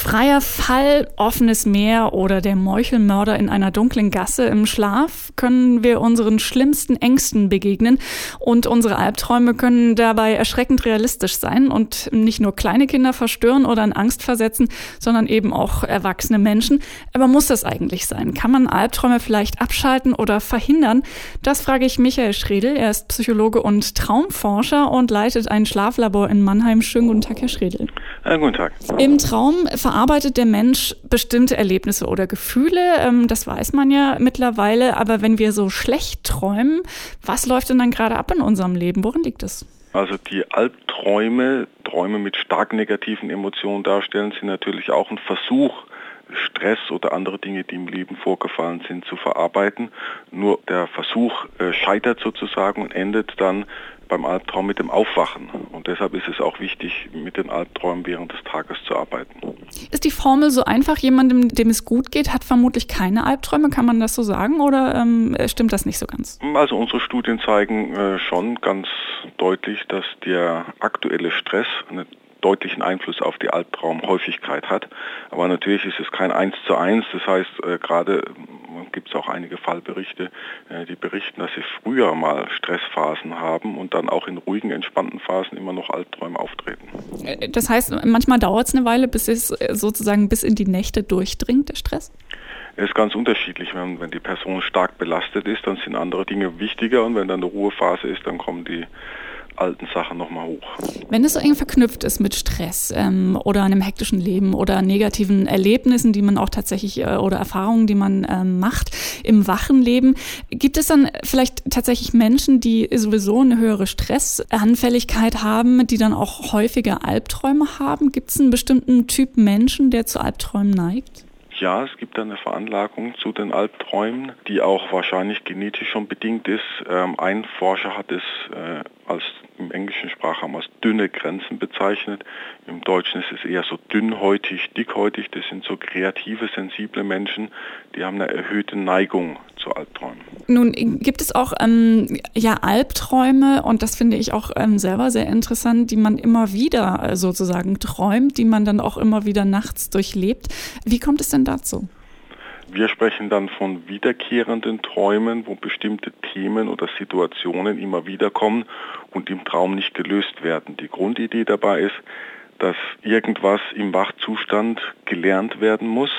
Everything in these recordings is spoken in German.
Freier Fall, offenes Meer oder der Meuchelmörder in einer dunklen Gasse im Schlaf können wir unseren schlimmsten Ängsten begegnen und unsere Albträume können dabei erschreckend realistisch sein und nicht nur kleine Kinder verstören oder in Angst versetzen, sondern eben auch erwachsene Menschen. Aber muss das eigentlich sein? Kann man Albträume vielleicht abschalten oder verhindern? Das frage ich Michael Schredel. Er ist Psychologe und Traumforscher und leitet ein Schlaflabor in Mannheim. Schönen guten Tag, Herr Schredel. Ja, guten Tag. Im Traum verarbeitet der Mensch bestimmte Erlebnisse oder Gefühle. Ähm, das weiß man ja mittlerweile. Aber wenn wir so schlecht träumen, was läuft denn dann gerade ab in unserem Leben? Worin liegt es? Also die Albträume, Träume mit stark negativen Emotionen darstellen, sind natürlich auch ein Versuch, Stress oder andere Dinge, die im Leben vorgefallen sind, zu verarbeiten. Nur der Versuch äh, scheitert sozusagen und endet dann beim Albtraum mit dem Aufwachen. Und deshalb ist es auch wichtig, mit den Albträumen während des Tages zu arbeiten. Ist die Formel so einfach? Jemandem, dem es gut geht, hat vermutlich keine Albträume. Kann man das so sagen oder ähm, stimmt das nicht so ganz? Also unsere Studien zeigen äh, schon ganz deutlich, dass der aktuelle Stress eine deutlichen Einfluss auf die Albtraumhäufigkeit hat. Aber natürlich ist es kein Eins zu eins. Das heißt, äh, gerade gibt es auch einige Fallberichte, äh, die berichten, dass sie früher mal Stressphasen haben und dann auch in ruhigen, entspannten Phasen immer noch Albträume auftreten. Äh, das heißt, manchmal dauert es eine Weile, bis es äh, sozusagen bis in die Nächte durchdringt, der Stress? Es ist ganz unterschiedlich. Wenn, wenn die Person stark belastet ist, dann sind andere Dinge wichtiger und wenn dann eine Ruhephase ist, dann kommen die alten Sachen nochmal hoch. Wenn es so eng verknüpft ist mit Stress ähm, oder einem hektischen Leben oder negativen Erlebnissen, die man auch tatsächlich äh, oder Erfahrungen, die man äh, macht im wachen Leben, gibt es dann vielleicht tatsächlich Menschen, die sowieso eine höhere Stressanfälligkeit haben, die dann auch häufiger Albträume haben? Gibt es einen bestimmten Typ Menschen, der zu Albträumen neigt? Ja, es gibt eine Veranlagung zu den Albträumen, die auch wahrscheinlich genetisch schon bedingt ist. Ähm, ein Forscher hat es äh, als im englischen Sprachraum als dünne Grenzen bezeichnet. Im Deutschen ist es eher so dünnhäutig, dickhäutig. Das sind so kreative, sensible Menschen, die haben eine erhöhte Neigung zu Albträumen. Nun gibt es auch ähm, ja Albträume und das finde ich auch ähm, selber sehr interessant, die man immer wieder äh, sozusagen träumt, die man dann auch immer wieder nachts durchlebt. Wie kommt es denn dazu? Wir sprechen dann von wiederkehrenden Träumen, wo bestimmte Themen oder Situationen immer wieder kommen und im Traum nicht gelöst werden. Die Grundidee dabei ist, dass irgendwas im Wachzustand gelernt werden muss,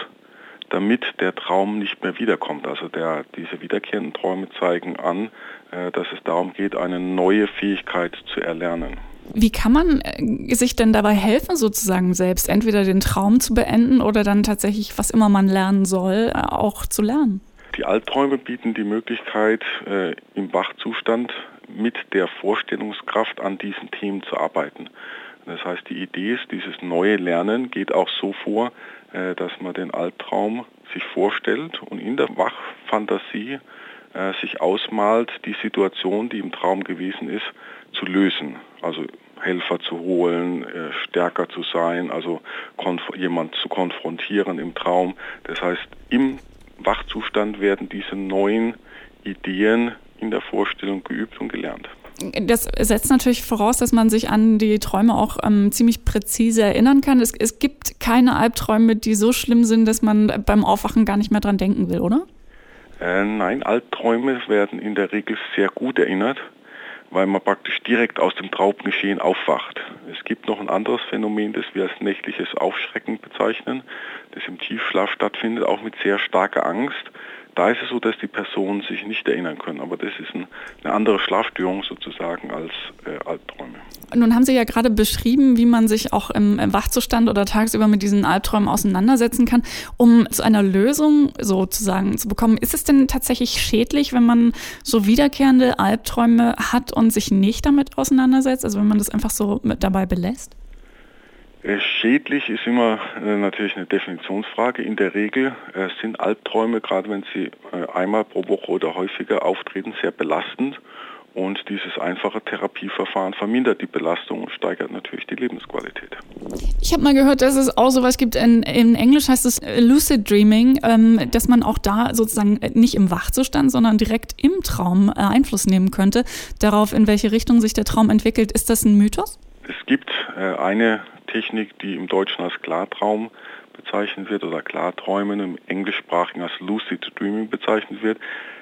damit der Traum nicht mehr wiederkommt. Also der, diese wiederkehrenden Träume zeigen an, äh, dass es darum geht, eine neue Fähigkeit zu erlernen. Wie kann man äh, sich denn dabei helfen, sozusagen selbst entweder den Traum zu beenden oder dann tatsächlich, was immer man lernen soll, äh, auch zu lernen? Die Albträume bieten die Möglichkeit, äh, im Wachzustand mit der Vorstellungskraft an diesen Themen zu arbeiten. Das heißt, die Idee ist, dieses neue Lernen geht auch so vor, dass man den Albtraum sich vorstellt und in der Wachfantasie sich ausmalt, die Situation, die im Traum gewesen ist, zu lösen. Also Helfer zu holen, äh, stärker zu sein, also jemand zu konfrontieren im Traum. Das heißt, im Wachzustand werden diese neuen Ideen in der Vorstellung geübt und gelernt. Das setzt natürlich voraus, dass man sich an die Träume auch ähm, ziemlich präzise erinnern kann. Es, es gibt keine Albträume, die so schlimm sind, dass man beim Aufwachen gar nicht mehr dran denken will, oder? Äh, nein, Albträume werden in der Regel sehr gut erinnert weil man praktisch direkt aus dem Traumgeschehen aufwacht. Es gibt noch ein anderes Phänomen, das wir als nächtliches Aufschrecken bezeichnen, das im Tiefschlaf stattfindet, auch mit sehr starker Angst. Da ist es so, dass die Personen sich nicht erinnern können, aber das ist ein, eine andere Schlafstörung sozusagen als äh, Albträume. Nun haben Sie ja gerade beschrieben, wie man sich auch im, Wachzustand oder tagsüber mit diesen Albträumen auseinandersetzen kann, um zu einer Lösung sozusagen zu bekommen. Ist es denn tatsächlich schädlich, wenn man so wiederkehrende Albträume hat und sich nicht damit auseinandersetzt, also wenn man das einfach so mit dabei belässt? Äh, schädlich ist immer äh, natürlich eine Definitionsfrage. In der Regel äh, sind Albträume, gerade wenn sie einmal pro Woche oder häufiger auftreten, sehr belastend und dieses einfache Therapieverfahren vermindert die Belastung und steigert natürlich die Lebensqualität. Ich habe mal gehört, dass es auch sowas gibt, in, in Englisch heißt es Lucid Dreaming, ähm, dass man auch da sozusagen nicht im Wachzustand, sondern direkt im Traum Einfluss nehmen könnte darauf, in welche Richtung sich der Traum entwickelt. Ist das ein Mythos? Es gibt äh, eine Technik, die im Deutschen als Klartraum bezeichnet wird oder Klarträumen, im Englischsprachigen als Lucid Dreaming bezeichnet wird.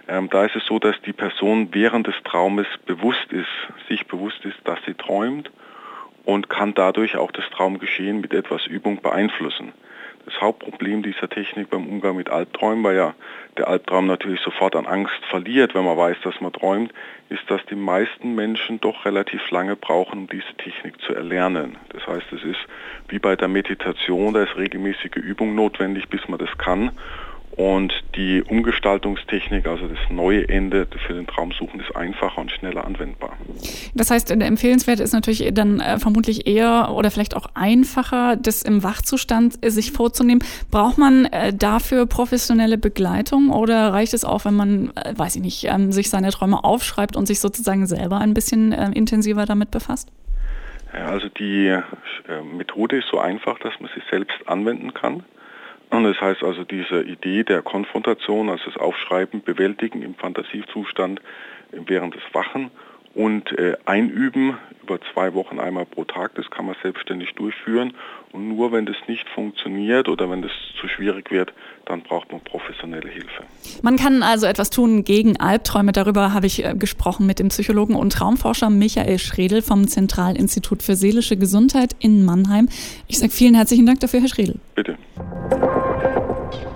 Ähm, da ist es so, dass die Person während des Traumes bewusst ist, sich bewusst ist, dass sie träumt und kann dadurch auch das Traumgeschehen mit etwas Übung beeinflussen. Das Hauptproblem dieser Technik beim Umgang mit Albträumen, weil ja der Albtraum natürlich sofort an Angst verliert, wenn man weiß, dass man träumt, ist, dass die meisten Menschen doch relativ lange brauchen, um diese Technik zu erlernen. Das heißt, es ist wie bei der Meditation, da ist regelmäßige Übung notwendig, bis man das kann. Und die Umgestaltungstechnik, also das neue Ende für den Traumsuchen, ist einfacher und schneller anwendbar. Das heißt, empfehlenswert ist natürlich dann äh, vermutlich eher oder vielleicht auch einfacher, das im Wachzustand äh, sich vorzunehmen. Braucht man äh, dafür professionelle Begleitung oder reicht es auch, wenn man, weiß ich nicht, ähm, sich seine Träume aufschreibt und sich sozusagen selber ein bisschen äh, intensiver damit befasst? Ja, also die Methode ist so einfach, dass man sie selbst anwenden kann. Und das heißt also diese Idee der Konfrontation, also das Aufschreiben, Bewältigen im Fantasiezustand während des Wachen und äh, einüben über zwei Wochen einmal pro Tag, das kann man selbstständig durchführen. Und nur wenn das nicht funktioniert oder wenn das zu schwierig wird, dann braucht man professionelle Hilfe. Man kann also etwas tun gegen Albträume. Darüber habe ich äh, gesprochen mit dem Psychologen und Traumforscher Michael Schredel vom Zentralinstitut für seelische Gesundheit in Mannheim. Ich sage vielen herzlichen Dank dafür, Herr Schredel. Bitte.